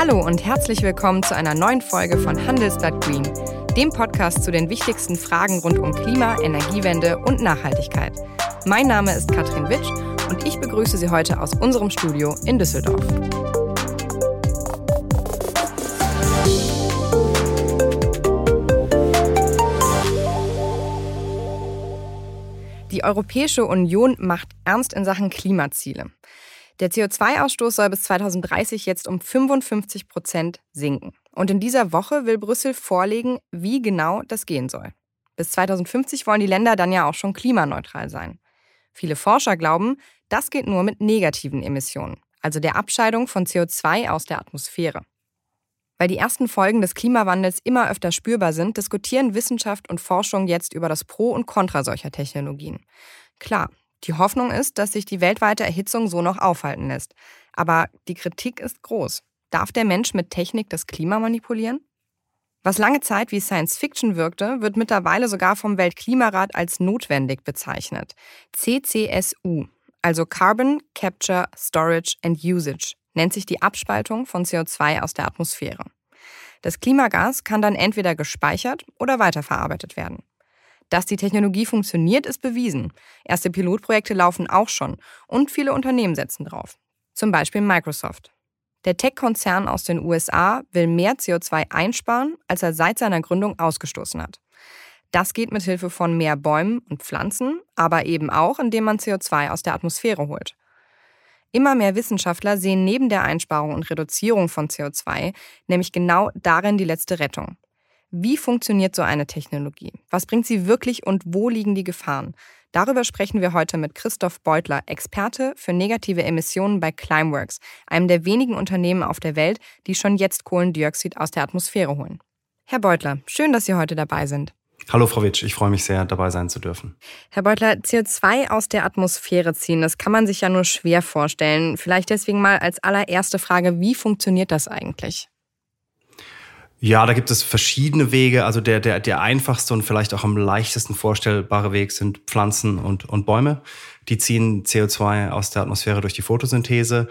Hallo und herzlich willkommen zu einer neuen Folge von Handelsblatt Green, dem Podcast zu den wichtigsten Fragen rund um Klima, Energiewende und Nachhaltigkeit. Mein Name ist Katrin Witsch und ich begrüße Sie heute aus unserem Studio in Düsseldorf. Die Europäische Union macht ernst in Sachen Klimaziele. Der CO2-Ausstoß soll bis 2030 jetzt um 55 Prozent sinken. Und in dieser Woche will Brüssel vorlegen, wie genau das gehen soll. Bis 2050 wollen die Länder dann ja auch schon klimaneutral sein. Viele Forscher glauben, das geht nur mit negativen Emissionen, also der Abscheidung von CO2 aus der Atmosphäre. Weil die ersten Folgen des Klimawandels immer öfter spürbar sind, diskutieren Wissenschaft und Forschung jetzt über das Pro und Contra solcher Technologien. Klar, die Hoffnung ist, dass sich die weltweite Erhitzung so noch aufhalten lässt. Aber die Kritik ist groß. Darf der Mensch mit Technik das Klima manipulieren? Was lange Zeit wie Science Fiction wirkte, wird mittlerweile sogar vom Weltklimarat als notwendig bezeichnet. CCSU, also Carbon Capture, Storage and Usage, nennt sich die Abspaltung von CO2 aus der Atmosphäre. Das Klimagas kann dann entweder gespeichert oder weiterverarbeitet werden. Dass die Technologie funktioniert, ist bewiesen. Erste Pilotprojekte laufen auch schon und viele Unternehmen setzen drauf. Zum Beispiel Microsoft. Der Tech-Konzern aus den USA will mehr CO2 einsparen, als er seit seiner Gründung ausgestoßen hat. Das geht mit Hilfe von mehr Bäumen und Pflanzen, aber eben auch, indem man CO2 aus der Atmosphäre holt. Immer mehr Wissenschaftler sehen neben der Einsparung und Reduzierung von CO2 nämlich genau darin die letzte Rettung. Wie funktioniert so eine Technologie? Was bringt sie wirklich und wo liegen die Gefahren? Darüber sprechen wir heute mit Christoph Beutler, Experte für negative Emissionen bei Climeworks, einem der wenigen Unternehmen auf der Welt, die schon jetzt Kohlendioxid aus der Atmosphäre holen. Herr Beutler, schön, dass Sie heute dabei sind. Hallo Frau Witsch, ich freue mich sehr, dabei sein zu dürfen. Herr Beutler, CO2 aus der Atmosphäre ziehen, das kann man sich ja nur schwer vorstellen. Vielleicht deswegen mal als allererste Frage, wie funktioniert das eigentlich? Ja, da gibt es verschiedene Wege. Also der, der, der einfachste und vielleicht auch am leichtesten vorstellbare Weg sind Pflanzen und, und Bäume. Die ziehen CO2 aus der Atmosphäre durch die Photosynthese.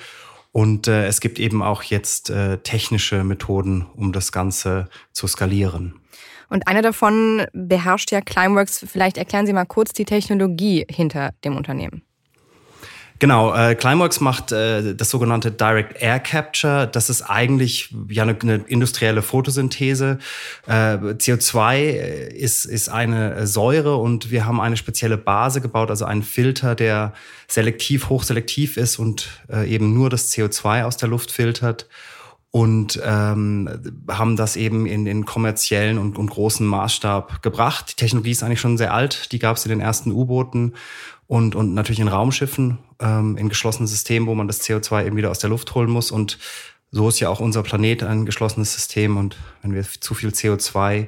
Und äh, es gibt eben auch jetzt äh, technische Methoden, um das Ganze zu skalieren. Und eine davon beherrscht ja Climeworks. Vielleicht erklären Sie mal kurz die Technologie hinter dem Unternehmen. Genau, äh, Climeworks macht äh, das sogenannte Direct Air Capture. Das ist eigentlich ja eine, eine industrielle Photosynthese. Äh, CO2 äh, ist, ist eine Säure und wir haben eine spezielle Base gebaut, also einen Filter, der selektiv, hochselektiv ist und äh, eben nur das CO2 aus der Luft filtert und ähm, haben das eben in den kommerziellen und, und großen Maßstab gebracht. Die Technologie ist eigentlich schon sehr alt, die gab es in den ersten U-Booten und, und natürlich in Raumschiffen, ähm, in geschlossenen Systemen, wo man das CO2 eben wieder aus der Luft holen muss. Und so ist ja auch unser Planet ein geschlossenes System. Und wenn wir zu viel CO2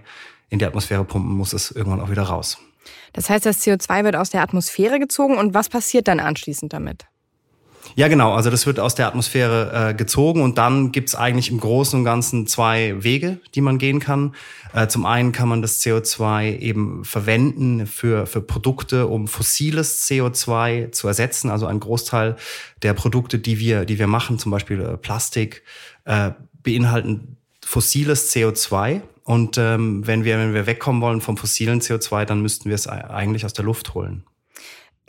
in die Atmosphäre pumpen, muss es irgendwann auch wieder raus. Das heißt, das CO2 wird aus der Atmosphäre gezogen und was passiert dann anschließend damit? Ja, genau. Also das wird aus der Atmosphäre äh, gezogen und dann gibt's eigentlich im Großen und Ganzen zwei Wege, die man gehen kann. Äh, zum einen kann man das CO2 eben verwenden für, für Produkte, um fossiles CO2 zu ersetzen. Also ein Großteil der Produkte, die wir, die wir machen, zum Beispiel äh, Plastik, äh, beinhalten fossiles CO2. Und ähm, wenn, wir, wenn wir wegkommen wollen vom fossilen CO2, dann müssten wir es eigentlich aus der Luft holen.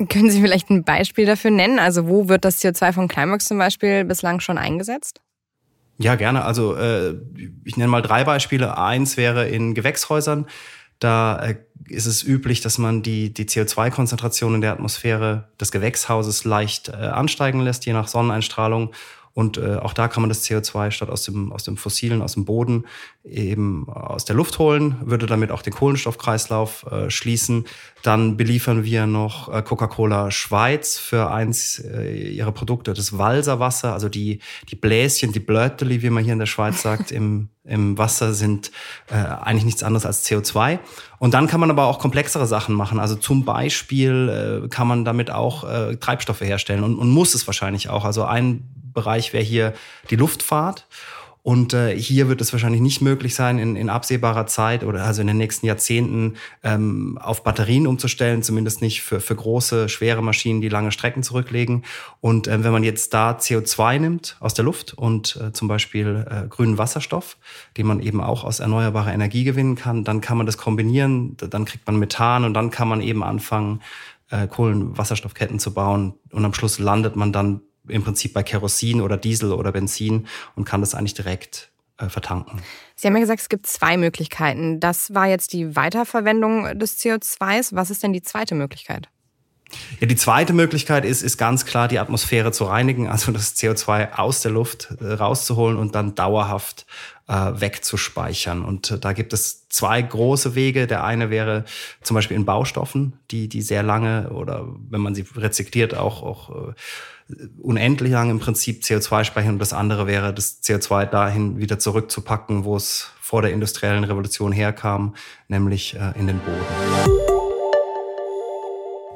Können Sie vielleicht ein Beispiel dafür nennen? Also wo wird das CO2 von Climax zum Beispiel bislang schon eingesetzt? Ja, gerne. Also äh, ich nenne mal drei Beispiele. Eins wäre in Gewächshäusern. Da äh, ist es üblich, dass man die, die CO2-Konzentration in der Atmosphäre des Gewächshauses leicht äh, ansteigen lässt, je nach Sonneneinstrahlung. Und äh, auch da kann man das CO2 statt aus dem, aus dem fossilen, aus dem Boden eben aus der Luft holen, würde damit auch den Kohlenstoffkreislauf äh, schließen. Dann beliefern wir noch äh, Coca-Cola Schweiz für eins äh, ihrer Produkte, das Walserwasser, also die, die Bläschen, die Blöteli, wie man hier in der Schweiz sagt, im, im Wasser sind äh, eigentlich nichts anderes als CO2. Und dann kann man aber auch komplexere Sachen machen. Also zum Beispiel äh, kann man damit auch äh, Treibstoffe herstellen und, und muss es wahrscheinlich auch. Also ein Bereich wäre hier die Luftfahrt. Und äh, hier wird es wahrscheinlich nicht möglich sein, in, in absehbarer Zeit oder also in den nächsten Jahrzehnten ähm, auf Batterien umzustellen, zumindest nicht für, für große, schwere Maschinen, die lange Strecken zurücklegen. Und äh, wenn man jetzt da CO2 nimmt aus der Luft und äh, zum Beispiel äh, grünen Wasserstoff, den man eben auch aus erneuerbarer Energie gewinnen kann, dann kann man das kombinieren, dann kriegt man Methan und dann kann man eben anfangen, äh, Kohlenwasserstoffketten zu bauen. Und am Schluss landet man dann im Prinzip bei Kerosin oder Diesel oder Benzin und kann das eigentlich direkt äh, vertanken. Sie haben ja gesagt, es gibt zwei Möglichkeiten. Das war jetzt die Weiterverwendung des CO2s. Was ist denn die zweite Möglichkeit? Ja, die zweite Möglichkeit ist, ist ganz klar, die Atmosphäre zu reinigen, also das CO2 aus der Luft äh, rauszuholen und dann dauerhaft äh, wegzuspeichern. Und äh, da gibt es zwei große Wege. Der eine wäre zum Beispiel in Baustoffen, die, die sehr lange oder wenn man sie rezykliert, auch, auch äh, unendlich lang im Prinzip CO2 speichern. Und das andere wäre, das CO2 dahin wieder zurückzupacken, wo es vor der industriellen Revolution herkam, nämlich äh, in den Boden.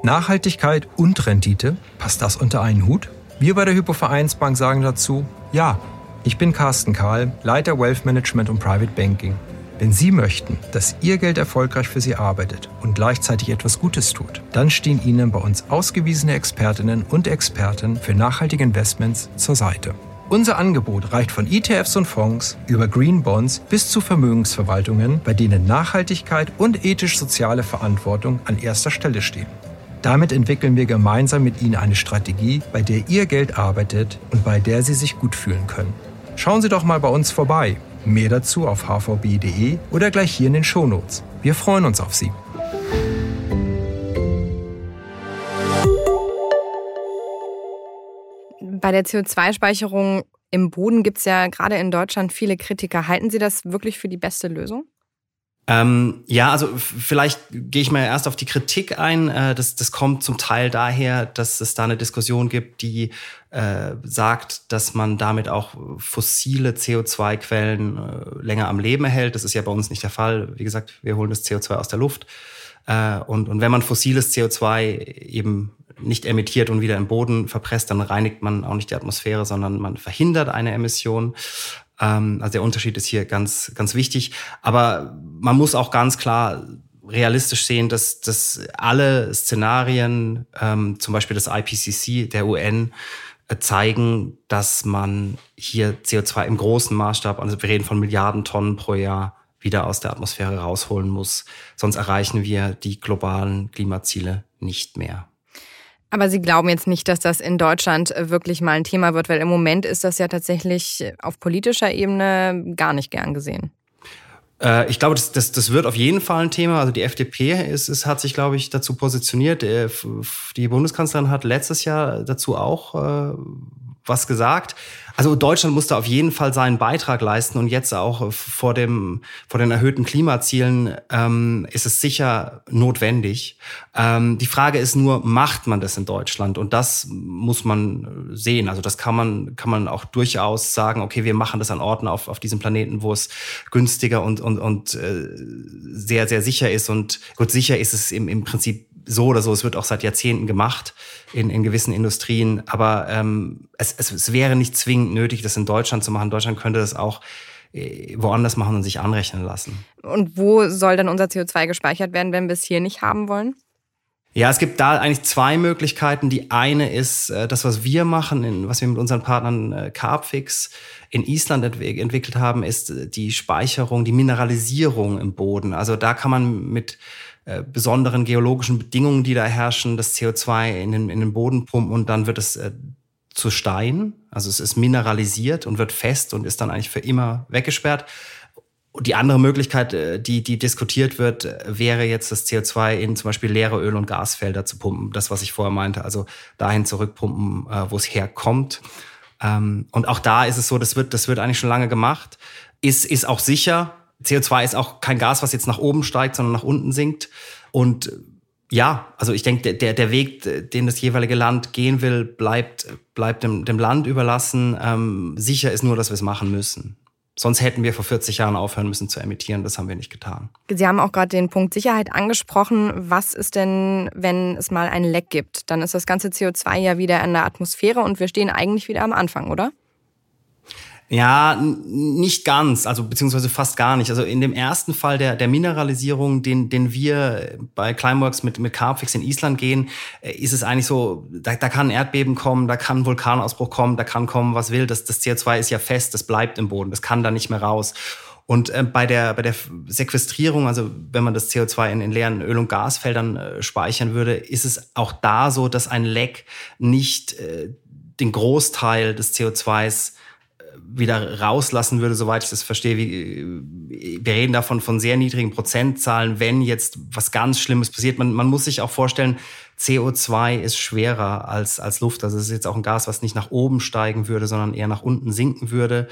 Nachhaltigkeit und Rendite, passt das unter einen Hut? Wir bei der Hypovereinsbank sagen dazu, ja. Ich bin Carsten Kahl, Leiter Wealth Management und Private Banking. Wenn Sie möchten, dass Ihr Geld erfolgreich für Sie arbeitet und gleichzeitig etwas Gutes tut, dann stehen Ihnen bei uns ausgewiesene Expertinnen und Experten für nachhaltige Investments zur Seite. Unser Angebot reicht von ETFs und Fonds über Green Bonds bis zu Vermögensverwaltungen, bei denen Nachhaltigkeit und ethisch-soziale Verantwortung an erster Stelle stehen. Damit entwickeln wir gemeinsam mit Ihnen eine Strategie, bei der Ihr Geld arbeitet und bei der Sie sich gut fühlen können. Schauen Sie doch mal bei uns vorbei Mehr dazu auf hvb.de oder gleich hier in den Shownotes. Wir freuen uns auf Sie. Bei der CO2-Speicherung im Boden gibt es ja gerade in Deutschland viele Kritiker. Halten Sie das wirklich für die beste Lösung? Ähm, ja, also vielleicht gehe ich mal erst auf die Kritik ein. Äh, das, das kommt zum Teil daher, dass es da eine Diskussion gibt, die äh, sagt, dass man damit auch fossile CO2-Quellen äh, länger am Leben erhält. Das ist ja bei uns nicht der Fall. Wie gesagt, wir holen das CO2 aus der Luft. Äh, und, und wenn man fossiles CO2 eben nicht emittiert und wieder im Boden verpresst, dann reinigt man auch nicht die Atmosphäre, sondern man verhindert eine Emission. Ähm, also der Unterschied ist hier ganz, ganz wichtig. Aber man muss auch ganz klar realistisch sehen, dass, dass alle Szenarien, ähm, zum Beispiel das IPCC der UN, äh, zeigen, dass man hier CO2 im großen Maßstab, also wir reden von Milliarden Tonnen pro Jahr, wieder aus der Atmosphäre rausholen muss. Sonst erreichen wir die globalen Klimaziele nicht mehr. Aber Sie glauben jetzt nicht, dass das in Deutschland äh, wirklich mal ein Thema wird, weil im Moment ist das ja tatsächlich auf politischer Ebene gar nicht gern gesehen. Äh, ich glaube, das, das, das wird auf jeden Fall ein Thema. Also die FDP ist, ist, hat sich, glaube ich, dazu positioniert. Äh, die Bundeskanzlerin hat letztes Jahr dazu auch was gesagt. Also Deutschland musste auf jeden Fall seinen Beitrag leisten und jetzt auch vor dem vor den erhöhten Klimazielen ähm, ist es sicher notwendig. Ähm, die Frage ist nur, macht man das in Deutschland? Und das muss man sehen. Also das kann man kann man auch durchaus sagen. Okay, wir machen das an Orten auf auf diesem Planeten, wo es günstiger und und und äh, sehr sehr sicher ist. Und gut sicher ist es im im Prinzip so oder so, es wird auch seit Jahrzehnten gemacht in, in gewissen Industrien, aber ähm, es, es, es wäre nicht zwingend nötig, das in Deutschland zu machen. Deutschland könnte das auch äh, woanders machen und sich anrechnen lassen. Und wo soll dann unser CO2 gespeichert werden, wenn wir es hier nicht haben wollen? Ja, es gibt da eigentlich zwei Möglichkeiten. Die eine ist äh, das, was wir machen, was wir mit unseren Partnern äh, Carbfix in Island entwickelt haben, ist die Speicherung, die Mineralisierung im Boden. Also da kann man mit äh, besonderen geologischen Bedingungen, die da herrschen, das CO2 in den, in den Boden pumpen und dann wird es äh, zu Stein. Also es ist mineralisiert und wird fest und ist dann eigentlich für immer weggesperrt. Die andere Möglichkeit, äh, die, die diskutiert wird, äh, wäre jetzt das CO2 in zum Beispiel leere Öl- und Gasfelder zu pumpen. Das, was ich vorher meinte, also dahin zurückpumpen, wo es herkommt. Ähm, und auch da ist es so, das wird, das wird eigentlich schon lange gemacht. Ist, ist auch sicher, CO2 ist auch kein Gas, was jetzt nach oben steigt, sondern nach unten sinkt. Und ja, also ich denke, der, der Weg, den das jeweilige Land gehen will, bleibt, bleibt dem, dem Land überlassen. Ähm, sicher ist nur, dass wir es machen müssen. Sonst hätten wir vor 40 Jahren aufhören müssen zu emittieren. Das haben wir nicht getan. Sie haben auch gerade den Punkt Sicherheit angesprochen. Was ist denn, wenn es mal ein Leck gibt? Dann ist das ganze CO2 ja wieder in der Atmosphäre und wir stehen eigentlich wieder am Anfang, oder? Ja, nicht ganz, also beziehungsweise fast gar nicht. Also in dem ersten Fall der, der Mineralisierung, den, den wir bei Climeworks mit, mit Carpfix in Island gehen, äh, ist es eigentlich so, da, da kann ein Erdbeben kommen, da kann ein Vulkanausbruch kommen, da kann kommen, was will. Das, das CO2 ist ja fest, das bleibt im Boden, das kann da nicht mehr raus. Und äh, bei, der, bei der Sequestrierung, also wenn man das CO2 in, in leeren Öl- und Gasfeldern äh, speichern würde, ist es auch da so, dass ein Leck nicht äh, den Großteil des CO2s wieder rauslassen würde, soweit ich das verstehe. Wir reden davon von sehr niedrigen Prozentzahlen, wenn jetzt was ganz Schlimmes passiert. Man, man muss sich auch vorstellen, CO2 ist schwerer als, als Luft. Also es ist jetzt auch ein Gas, was nicht nach oben steigen würde, sondern eher nach unten sinken würde.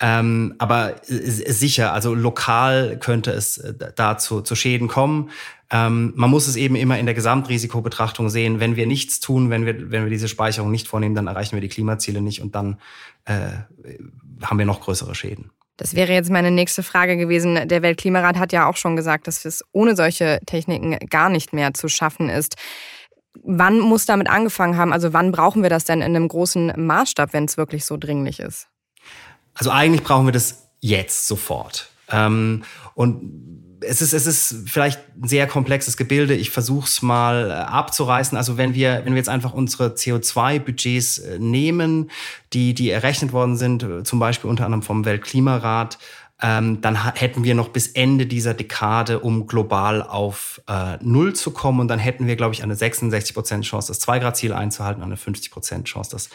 Ähm, aber sicher, also lokal könnte es äh, dazu zu Schäden kommen. Ähm, man muss es eben immer in der Gesamtrisikobetrachtung sehen. Wenn wir nichts tun, wenn wir, wenn wir diese Speicherung nicht vornehmen, dann erreichen wir die Klimaziele nicht und dann äh, haben wir noch größere Schäden. Das wäre jetzt meine nächste Frage gewesen. Der Weltklimarat hat ja auch schon gesagt, dass es ohne solche Techniken gar nicht mehr zu schaffen ist. Wann muss damit angefangen haben? Also wann brauchen wir das denn in einem großen Maßstab, wenn es wirklich so dringlich ist? Also eigentlich brauchen wir das jetzt sofort. Ähm, und es ist, es ist vielleicht ein sehr komplexes Gebilde. Ich versuche es mal äh, abzureißen. Also wenn wir, wenn wir jetzt einfach unsere CO2-Budgets äh, nehmen, die, die errechnet worden sind, äh, zum Beispiel unter anderem vom Weltklimarat, ähm, dann hätten wir noch bis Ende dieser Dekade, um global auf äh, Null zu kommen. Und dann hätten wir, glaube ich, eine 66% Chance, das 2-Grad-Ziel einzuhalten eine 50% Chance, das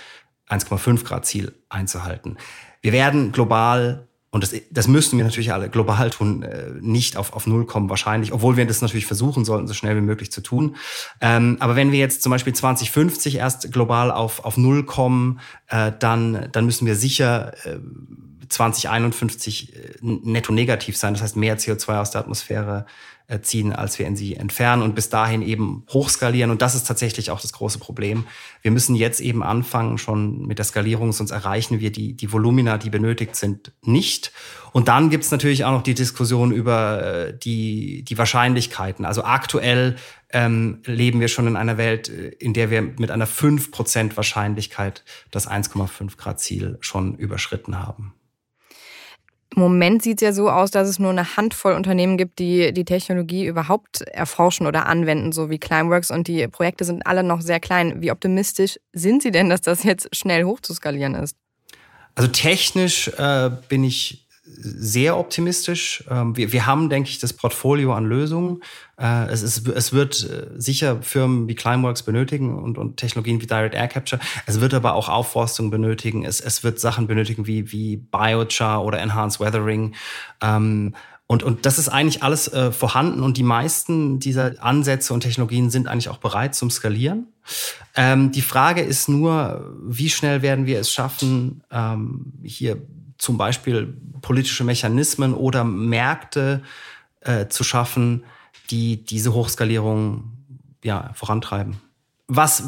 1,5 Grad Ziel einzuhalten. Wir werden global und das, das müssen wir natürlich alle global tun, äh, nicht auf, auf Null kommen wahrscheinlich, obwohl wir das natürlich versuchen sollten, so schnell wie möglich zu tun. Ähm, aber wenn wir jetzt zum Beispiel 2050 erst global auf, auf Null kommen, äh, dann, dann müssen wir sicher äh, 2051 äh, netto negativ sein, das heißt mehr CO2 aus der Atmosphäre ziehen, als wir in sie entfernen und bis dahin eben hochskalieren. Und das ist tatsächlich auch das große Problem. Wir müssen jetzt eben anfangen schon mit der Skalierung, sonst erreichen wir die, die Volumina, die benötigt sind, nicht. Und dann gibt's natürlich auch noch die Diskussion über äh, die, die Wahrscheinlichkeiten. Also aktuell ähm, leben wir schon in einer Welt, äh, in der wir mit einer 5% Wahrscheinlichkeit das 1,5 Grad Ziel schon überschritten haben. Im Moment sieht es ja so aus, dass es nur eine Handvoll Unternehmen gibt, die die Technologie überhaupt erforschen oder anwenden, so wie Climeworks. Und die Projekte sind alle noch sehr klein. Wie optimistisch sind Sie denn, dass das jetzt schnell hochzuskalieren ist? Also technisch äh, bin ich sehr optimistisch. Ähm, wir, wir haben, denke ich, das Portfolio an Lösungen. Äh, es, ist, es wird äh, sicher Firmen wie Climeworks benötigen und, und Technologien wie Direct Air Capture. Es wird aber auch Aufforstung benötigen. Es, es wird Sachen benötigen wie, wie Biochar oder Enhanced Weathering. Ähm, und, und das ist eigentlich alles äh, vorhanden und die meisten dieser Ansätze und Technologien sind eigentlich auch bereit zum Skalieren. Ähm, die Frage ist nur, wie schnell werden wir es schaffen, ähm, hier zum Beispiel politische Mechanismen oder Märkte äh, zu schaffen, die diese Hochskalierung ja, vorantreiben. Was,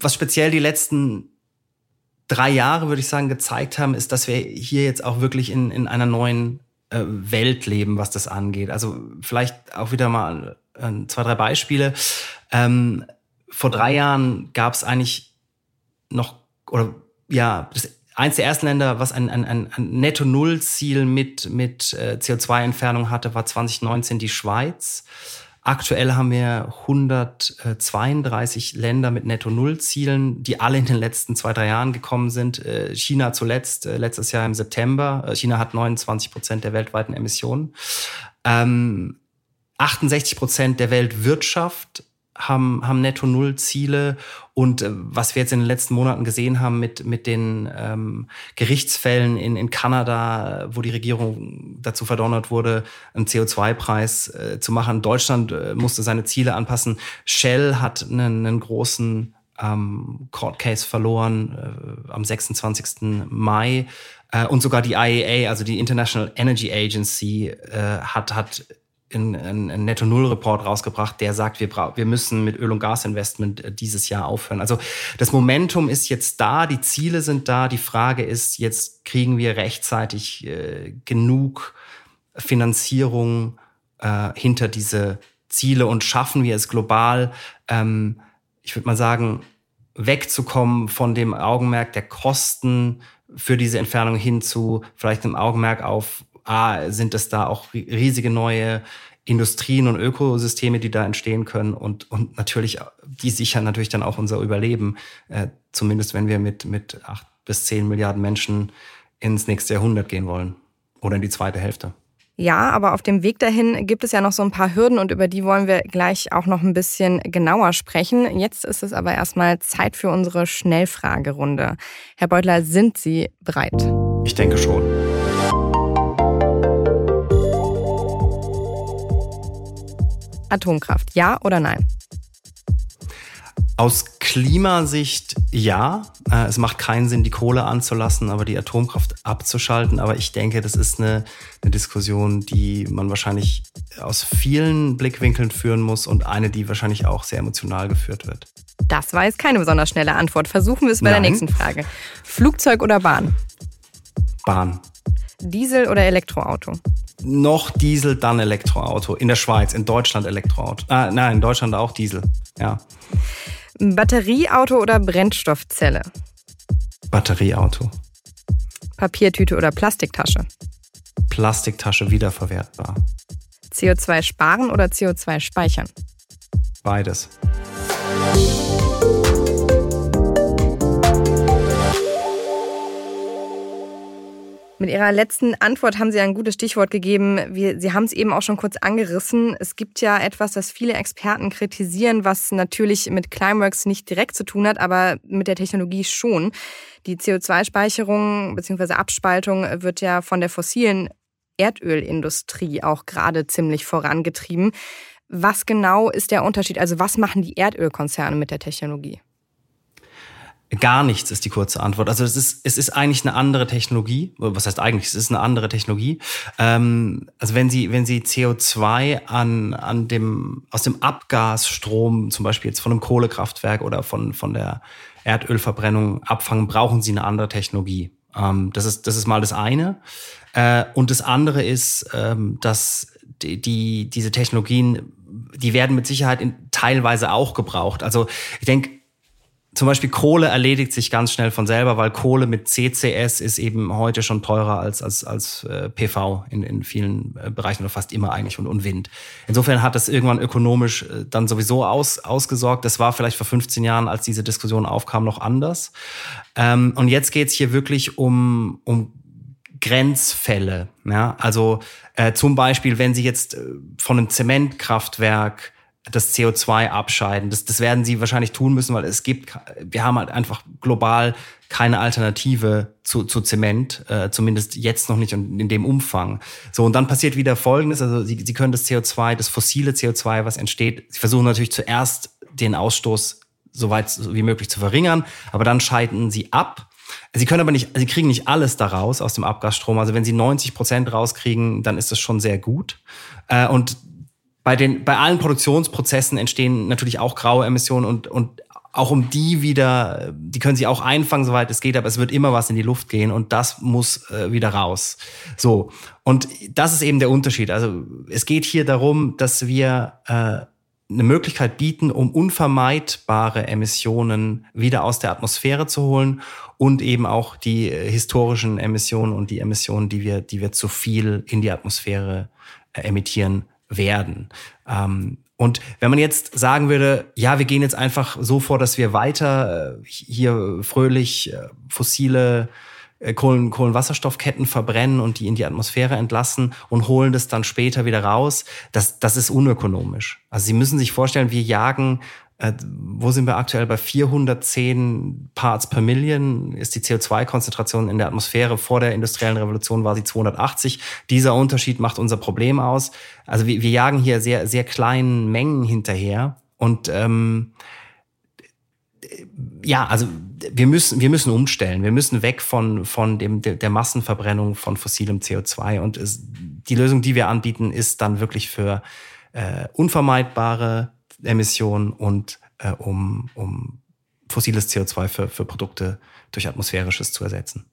was speziell die letzten drei Jahre, würde ich sagen, gezeigt haben, ist, dass wir hier jetzt auch wirklich in, in einer neuen äh, Welt leben, was das angeht. Also vielleicht auch wieder mal äh, zwei, drei Beispiele. Ähm, vor drei Jahren gab es eigentlich noch, oder ja, das eins der ersten Länder, was ein, ein, ein Netto-Null-Ziel mit, mit äh, CO2-Entfernung hatte, war 2019 die Schweiz. Aktuell haben wir 132 Länder mit Netto-Null-Zielen, die alle in den letzten zwei, drei Jahren gekommen sind. Äh, China zuletzt, äh, letztes Jahr im September. China hat 29 Prozent der weltweiten Emissionen. 68 ähm, Prozent der Weltwirtschaft haben, haben Netto-Null-Ziele. Und äh, was wir jetzt in den letzten Monaten gesehen haben mit, mit den ähm, Gerichtsfällen in, in Kanada, wo die Regierung dazu verdonnert wurde, einen CO2-Preis äh, zu machen. Deutschland äh, musste seine Ziele anpassen. Shell hat einen, einen großen ähm, Court Case verloren äh, am 26. Mai. Äh, und sogar die IEA, also die International Energy Agency, äh, hat, hat einen Netto-Null-Report rausgebracht, der sagt, wir, wir müssen mit Öl- und Gasinvestment äh, dieses Jahr aufhören. Also das Momentum ist jetzt da, die Ziele sind da. Die Frage ist, jetzt kriegen wir rechtzeitig äh, genug Finanzierung äh, hinter diese Ziele und schaffen wir es global, ähm, ich würde mal sagen, wegzukommen von dem Augenmerk der Kosten für diese Entfernung hin zu vielleicht einem Augenmerk auf, ah, sind es da auch riesige neue Industrien und Ökosysteme, die da entstehen können und, und natürlich, die sichern natürlich dann auch unser Überleben, äh, zumindest wenn wir mit, mit acht bis zehn Milliarden Menschen ins nächste Jahrhundert gehen wollen oder in die zweite Hälfte. Ja, aber auf dem Weg dahin gibt es ja noch so ein paar Hürden und über die wollen wir gleich auch noch ein bisschen genauer sprechen. Jetzt ist es aber erstmal Zeit für unsere Schnellfragerunde. Herr Beutler, sind Sie bereit? Ich denke schon. Atomkraft, ja oder nein? Aus Klimasicht ja. Äh, es macht keinen Sinn, die Kohle anzulassen, aber die Atomkraft abzuschalten. Aber ich denke, das ist eine, eine Diskussion, die man wahrscheinlich aus vielen Blickwinkeln führen muss und eine, die wahrscheinlich auch sehr emotional geführt wird. Das war jetzt keine besonders schnelle Antwort. Versuchen wir es bei Nein. der nächsten Frage. Flugzeug oder Bahn? Bahn. Diesel oder Elektroauto? Noch Diesel, dann Elektroauto. In der Schweiz, in Deutschland Elektroauto. Ah, nein, in Deutschland auch Diesel. Ja. Batterieauto oder Brennstoffzelle? Batterieauto. Papiertüte oder Plastiktasche? Plastiktasche wiederverwertbar. CO2 sparen oder CO2 speichern? Beides. Mit Ihrer letzten Antwort haben Sie ein gutes Stichwort gegeben. Wir, Sie haben es eben auch schon kurz angerissen. Es gibt ja etwas, das viele Experten kritisieren, was natürlich mit Climeworks nicht direkt zu tun hat, aber mit der Technologie schon. Die CO2-Speicherung bzw. Abspaltung wird ja von der fossilen Erdölindustrie auch gerade ziemlich vorangetrieben. Was genau ist der Unterschied? Also was machen die Erdölkonzerne mit der Technologie? Gar nichts ist die kurze Antwort. Also es ist, es ist eigentlich eine andere Technologie. Was heißt eigentlich? Es ist eine andere Technologie. Ähm, also wenn Sie, wenn Sie CO2 an, an dem, aus dem Abgasstrom, zum Beispiel jetzt von einem Kohlekraftwerk oder von, von der Erdölverbrennung abfangen, brauchen Sie eine andere Technologie. Ähm, das ist, das ist mal das eine. Äh, und das andere ist, ähm, dass die, die, diese Technologien, die werden mit Sicherheit in, teilweise auch gebraucht. Also ich denke, zum Beispiel Kohle erledigt sich ganz schnell von selber, weil Kohle mit CCS ist eben heute schon teurer als, als, als äh, PV in, in vielen äh, Bereichen oder fast immer eigentlich und, und Wind. Insofern hat das irgendwann ökonomisch äh, dann sowieso aus, ausgesorgt. Das war vielleicht vor 15 Jahren, als diese Diskussion aufkam, noch anders. Ähm, und jetzt geht's hier wirklich um, um Grenzfälle. Ja? Also äh, zum Beispiel, wenn Sie jetzt äh, von einem Zementkraftwerk das CO2 abscheiden. Das, das werden sie wahrscheinlich tun müssen, weil es gibt, wir haben halt einfach global keine Alternative zu, zu Zement, äh, zumindest jetzt noch nicht und in dem Umfang. So, und dann passiert wieder Folgendes, also sie, sie können das CO2, das fossile CO2, was entsteht, sie versuchen natürlich zuerst den Ausstoß so weit wie möglich zu verringern, aber dann scheiden sie ab. Sie können aber nicht, sie kriegen nicht alles daraus aus dem Abgasstrom. Also wenn sie 90 Prozent rauskriegen, dann ist das schon sehr gut. Äh, und bei den, bei allen Produktionsprozessen entstehen natürlich auch graue Emissionen und, und auch um die wieder, die können sie auch einfangen, soweit es geht, aber es wird immer was in die Luft gehen und das muss äh, wieder raus. So. Und das ist eben der Unterschied. Also es geht hier darum, dass wir äh, eine Möglichkeit bieten, um unvermeidbare Emissionen wieder aus der Atmosphäre zu holen und eben auch die äh, historischen Emissionen und die Emissionen, die wir, die wir zu viel in die Atmosphäre äh, emittieren, werden. Ähm, und wenn man jetzt sagen würde, ja, wir gehen jetzt einfach so vor, dass wir weiter äh, hier fröhlich äh, fossile äh, Kohlen, Kohlenwasserstoffketten verbrennen und die in die Atmosphäre entlassen und holen das dann später wieder raus, das, das ist unökonomisch. Also Sie müssen sich vorstellen, wir jagen äh, wo sind wir aktuell? Bei 410 Parts per Million ist die CO2-Konzentration in der Atmosphäre. Vor der industriellen Revolution war sie 280. Dieser Unterschied macht unser Problem aus. Also wir, wir jagen hier sehr, sehr kleinen Mengen hinterher. Und ähm, ja, also wir müssen, wir müssen umstellen. Wir müssen weg von, von dem, der Massenverbrennung von fossilem CO2. Und es, die Lösung, die wir anbieten, ist dann wirklich für äh, unvermeidbare Emissionen und äh, um, um fossiles CO2 für, für Produkte durch atmosphärisches zu ersetzen.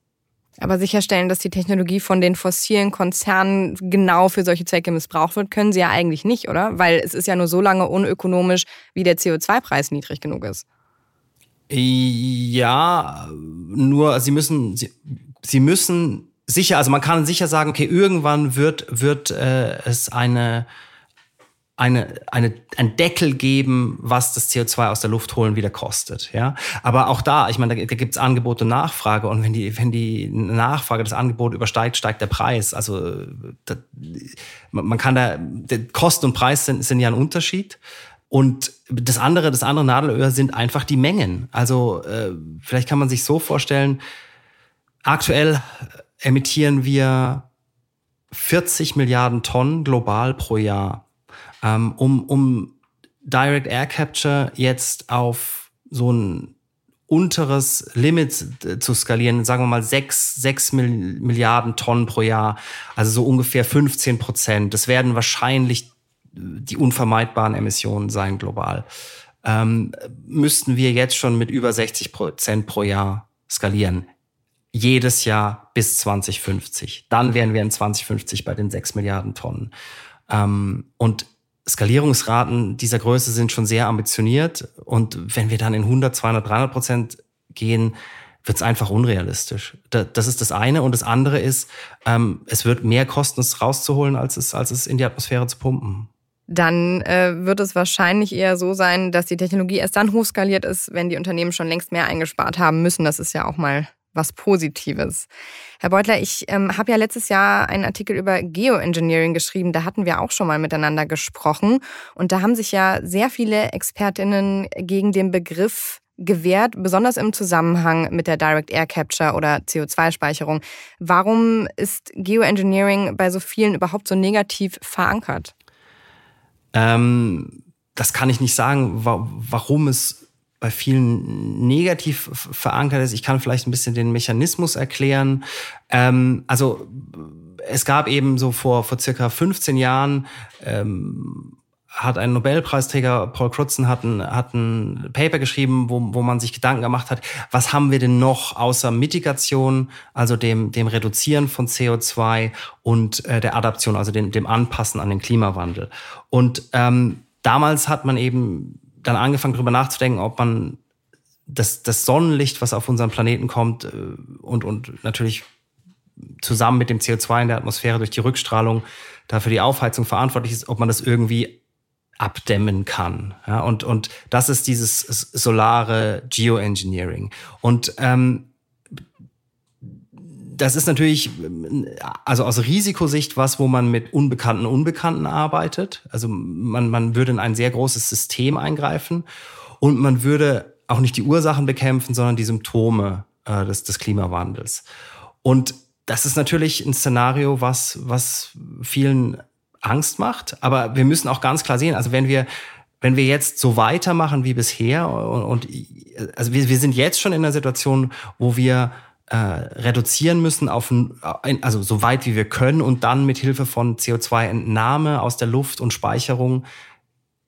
Aber sicherstellen, dass die Technologie von den fossilen Konzernen genau für solche Zwecke missbraucht wird, können sie ja eigentlich nicht, oder? Weil es ist ja nur so lange unökonomisch, wie der CO2-Preis niedrig genug ist. Ja, nur sie müssen, sie, sie müssen sicher, also man kann sicher sagen, okay, irgendwann wird, wird äh, es eine, eine, eine, ein Deckel geben, was das CO2 aus der Luft holen wieder kostet. Ja? Aber auch da, ich meine, da, da gibt es Angebot und Nachfrage und wenn die, wenn die Nachfrage das Angebot übersteigt, steigt der Preis. Also da, man kann da, Kosten und Preis sind, sind ja ein Unterschied. Und das andere, das andere Nadelöhr sind einfach die Mengen. Also äh, vielleicht kann man sich so vorstellen, aktuell emittieren wir 40 Milliarden Tonnen global pro Jahr. Ähm, um, um Direct Air Capture jetzt auf so ein unteres Limit zu skalieren, sagen wir mal sechs sechs Milliarden Tonnen pro Jahr, also so ungefähr 15 Prozent. Das werden wahrscheinlich die unvermeidbaren Emissionen sein global, ähm, müssten wir jetzt schon mit über 60 Prozent pro Jahr skalieren. Jedes Jahr bis 2050. Dann wären wir in 2050 bei den 6 Milliarden Tonnen. Ähm, und Skalierungsraten dieser Größe sind schon sehr ambitioniert. Und wenn wir dann in 100, 200, 300 Prozent gehen, wird es einfach unrealistisch. Das ist das eine. Und das andere ist, ähm, es wird mehr kosten, es rauszuholen, als es, als es in die Atmosphäre zu pumpen dann äh, wird es wahrscheinlich eher so sein, dass die Technologie erst dann hochskaliert ist, wenn die Unternehmen schon längst mehr eingespart haben müssen. Das ist ja auch mal was Positives. Herr Beutler, ich ähm, habe ja letztes Jahr einen Artikel über Geoengineering geschrieben. Da hatten wir auch schon mal miteinander gesprochen. Und da haben sich ja sehr viele Expertinnen gegen den Begriff gewährt, besonders im Zusammenhang mit der Direct Air Capture oder CO2-Speicherung. Warum ist Geoengineering bei so vielen überhaupt so negativ verankert? Ähm, das kann ich nicht sagen, wa warum es bei vielen negativ verankert ist. Ich kann vielleicht ein bisschen den Mechanismus erklären. Ähm, also es gab eben so vor, vor circa 15 Jahren ähm, hat ein Nobelpreisträger, Paul Crutzen, hat ein, hat ein Paper geschrieben, wo, wo man sich Gedanken gemacht hat, was haben wir denn noch außer Mitigation, also dem, dem Reduzieren von CO2 und äh, der Adaption, also dem, dem Anpassen an den Klimawandel. Und ähm, damals hat man eben dann angefangen, darüber nachzudenken, ob man das, das Sonnenlicht, was auf unseren Planeten kommt äh, und, und natürlich zusammen mit dem CO2 in der Atmosphäre durch die Rückstrahlung dafür die Aufheizung verantwortlich ist, ob man das irgendwie abdämmen kann. Ja, und, und das ist dieses solare Geoengineering. Und ähm, das ist natürlich, also aus Risikosicht was, wo man mit Unbekannten Unbekannten arbeitet. Also man, man würde in ein sehr großes System eingreifen und man würde auch nicht die Ursachen bekämpfen, sondern die Symptome äh, des, des Klimawandels. Und das ist natürlich ein Szenario, was, was vielen Angst macht. Aber wir müssen auch ganz klar sehen, also wenn wir wenn wir jetzt so weitermachen wie bisher und, und also wir, wir sind jetzt schon in einer Situation, wo wir äh, reduzieren müssen auf also so weit wie wir können und dann mit Hilfe von CO2-Entnahme aus der Luft und Speicherung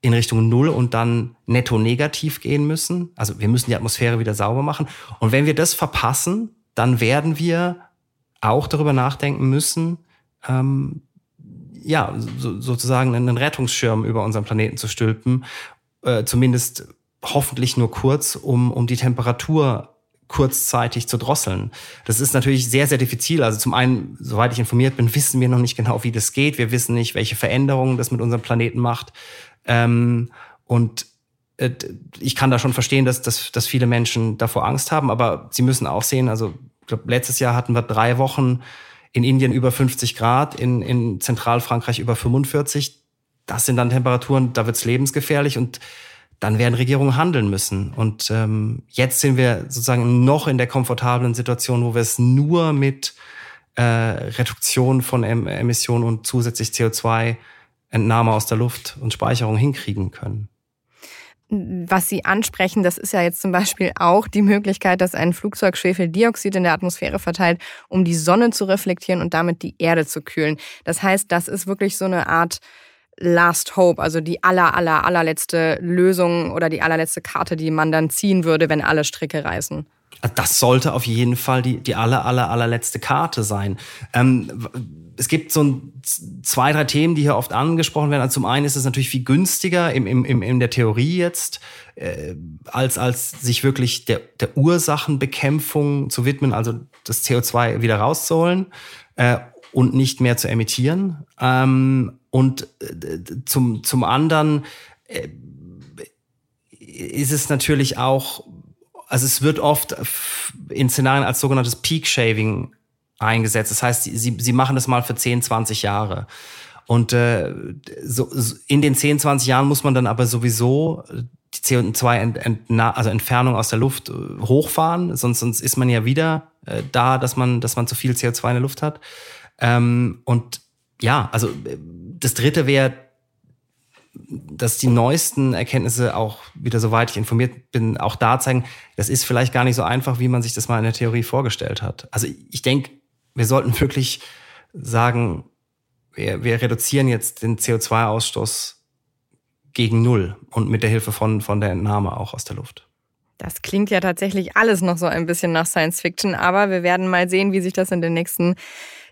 in Richtung Null und dann netto negativ gehen müssen. Also wir müssen die Atmosphäre wieder sauber machen. Und wenn wir das verpassen, dann werden wir auch darüber nachdenken müssen, ähm, ja, so, sozusagen einen Rettungsschirm über unseren Planeten zu stülpen, äh, zumindest hoffentlich nur kurz, um, um die Temperatur kurzzeitig zu drosseln. Das ist natürlich sehr, sehr diffizil. Also zum einen, soweit ich informiert bin, wissen wir noch nicht genau, wie das geht. Wir wissen nicht, welche Veränderungen das mit unserem Planeten macht. Ähm, und äh, ich kann da schon verstehen, dass, dass, dass viele Menschen davor Angst haben, aber sie müssen auch sehen, also ich glaube, letztes Jahr hatten wir drei Wochen in Indien über 50 Grad, in, in Zentralfrankreich über 45. Das sind dann Temperaturen, da wird's lebensgefährlich und dann werden Regierungen handeln müssen. Und ähm, jetzt sind wir sozusagen noch in der komfortablen Situation, wo wir es nur mit äh, Reduktion von em Emissionen und zusätzlich CO2-Entnahme aus der Luft und Speicherung hinkriegen können was Sie ansprechen, das ist ja jetzt zum Beispiel auch die Möglichkeit, dass ein Flugzeug Schwefeldioxid in der Atmosphäre verteilt, um die Sonne zu reflektieren und damit die Erde zu kühlen. Das heißt, das ist wirklich so eine Art Last Hope, also die aller, aller, allerletzte Lösung oder die allerletzte Karte, die man dann ziehen würde, wenn alle Stricke reißen. Das sollte auf jeden Fall die, die aller, aller, allerletzte Karte sein. Ähm, es gibt so ein, zwei, drei Themen, die hier oft angesprochen werden. Also zum einen ist es natürlich viel günstiger im, im, im, in der Theorie jetzt, äh, als, als sich wirklich der, der Ursachenbekämpfung zu widmen, also das CO2 wieder rauszuholen äh, und nicht mehr zu emittieren. Ähm, und äh, zum, zum anderen äh, ist es natürlich auch, also es wird oft in Szenarien als sogenanntes Peak Shaving eingesetzt. Das heißt, sie, sie machen das mal für 10, 20 Jahre. Und äh, so, in den 10, 20 Jahren muss man dann aber sowieso die CO2 ent, ent, also Entfernung aus der Luft äh, hochfahren, sonst, sonst ist man ja wieder äh, da, dass man, dass man zu viel CO2 in der Luft hat. Ähm, und ja, also äh, das dritte wäre, dass die neuesten Erkenntnisse auch wieder, soweit ich informiert bin, auch da zeigen, das ist vielleicht gar nicht so einfach, wie man sich das mal in der Theorie vorgestellt hat. Also ich denke, wir sollten wirklich sagen, wir, wir reduzieren jetzt den CO2-Ausstoß gegen Null und mit der Hilfe von, von der Entnahme auch aus der Luft. Das klingt ja tatsächlich alles noch so ein bisschen nach Science Fiction, aber wir werden mal sehen, wie sich das in den nächsten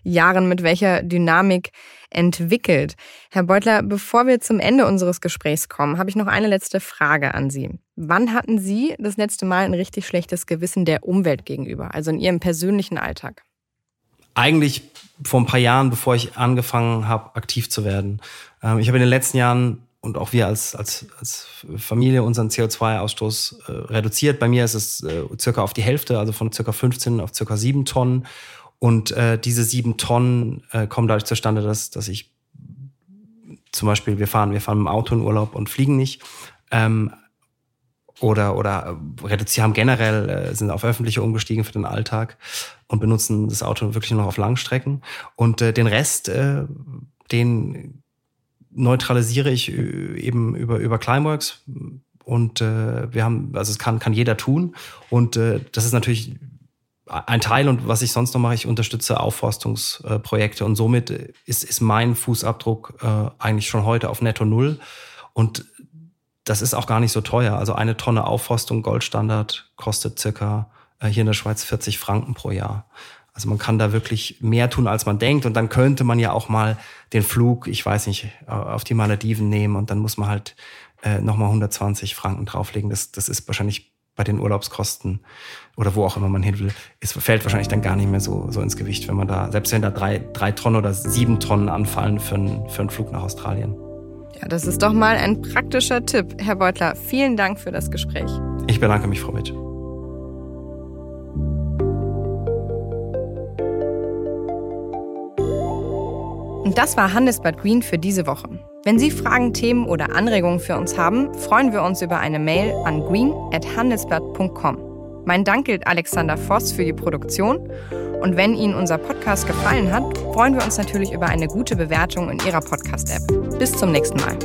Jahren mit welcher Dynamik entwickelt. Herr Beutler, bevor wir zum Ende unseres Gesprächs kommen, habe ich noch eine letzte Frage an Sie. Wann hatten Sie das letzte Mal ein richtig schlechtes Gewissen der Umwelt gegenüber, also in Ihrem persönlichen Alltag? Eigentlich vor ein paar Jahren, bevor ich angefangen habe, aktiv zu werden. Ähm, ich habe in den letzten Jahren und auch wir als, als, als Familie unseren CO2-Ausstoß äh, reduziert. Bei mir ist es äh, circa auf die Hälfte, also von circa 15 auf circa 7 Tonnen. Und äh, diese sieben Tonnen äh, kommen dadurch zustande, dass, dass ich zum Beispiel, wir fahren, wir fahren im Auto in Urlaub und fliegen nicht. Ähm, oder oder äh, reduzieren haben generell äh, sind auf öffentliche umgestiegen für den Alltag und benutzen das Auto wirklich nur noch auf Langstrecken und äh, den Rest äh, den neutralisiere ich äh, eben über über Climeworks und äh, wir haben also es kann kann jeder tun und äh, das ist natürlich ein Teil und was ich sonst noch mache, ich unterstütze Aufforstungsprojekte und somit ist, ist mein Fußabdruck äh, eigentlich schon heute auf netto null und das ist auch gar nicht so teuer. Also eine Tonne Aufforstung Goldstandard kostet circa äh, hier in der Schweiz 40 Franken pro Jahr. Also man kann da wirklich mehr tun, als man denkt. Und dann könnte man ja auch mal den Flug, ich weiß nicht, auf die Malediven nehmen und dann muss man halt äh, nochmal 120 Franken drauflegen. Das, das ist wahrscheinlich bei den Urlaubskosten oder wo auch immer man hin will, es fällt wahrscheinlich dann gar nicht mehr so, so ins Gewicht, wenn man da, selbst wenn da drei, drei Tonnen oder sieben Tonnen anfallen für einen, für einen Flug nach Australien. Ja, das ist doch mal ein praktischer Tipp. Herr Beutler, vielen Dank für das Gespräch. Ich bedanke mich, Frau Witt. Und das war Handelsblatt Green für diese Woche. Wenn Sie Fragen, Themen oder Anregungen für uns haben, freuen wir uns über eine Mail an green.handelsblatt.com. Mein Dank gilt Alexander Voss für die Produktion. Und wenn Ihnen unser Podcast gefallen hat, freuen wir uns natürlich über eine gute Bewertung in Ihrer Podcast-App. Bis zum nächsten Mal.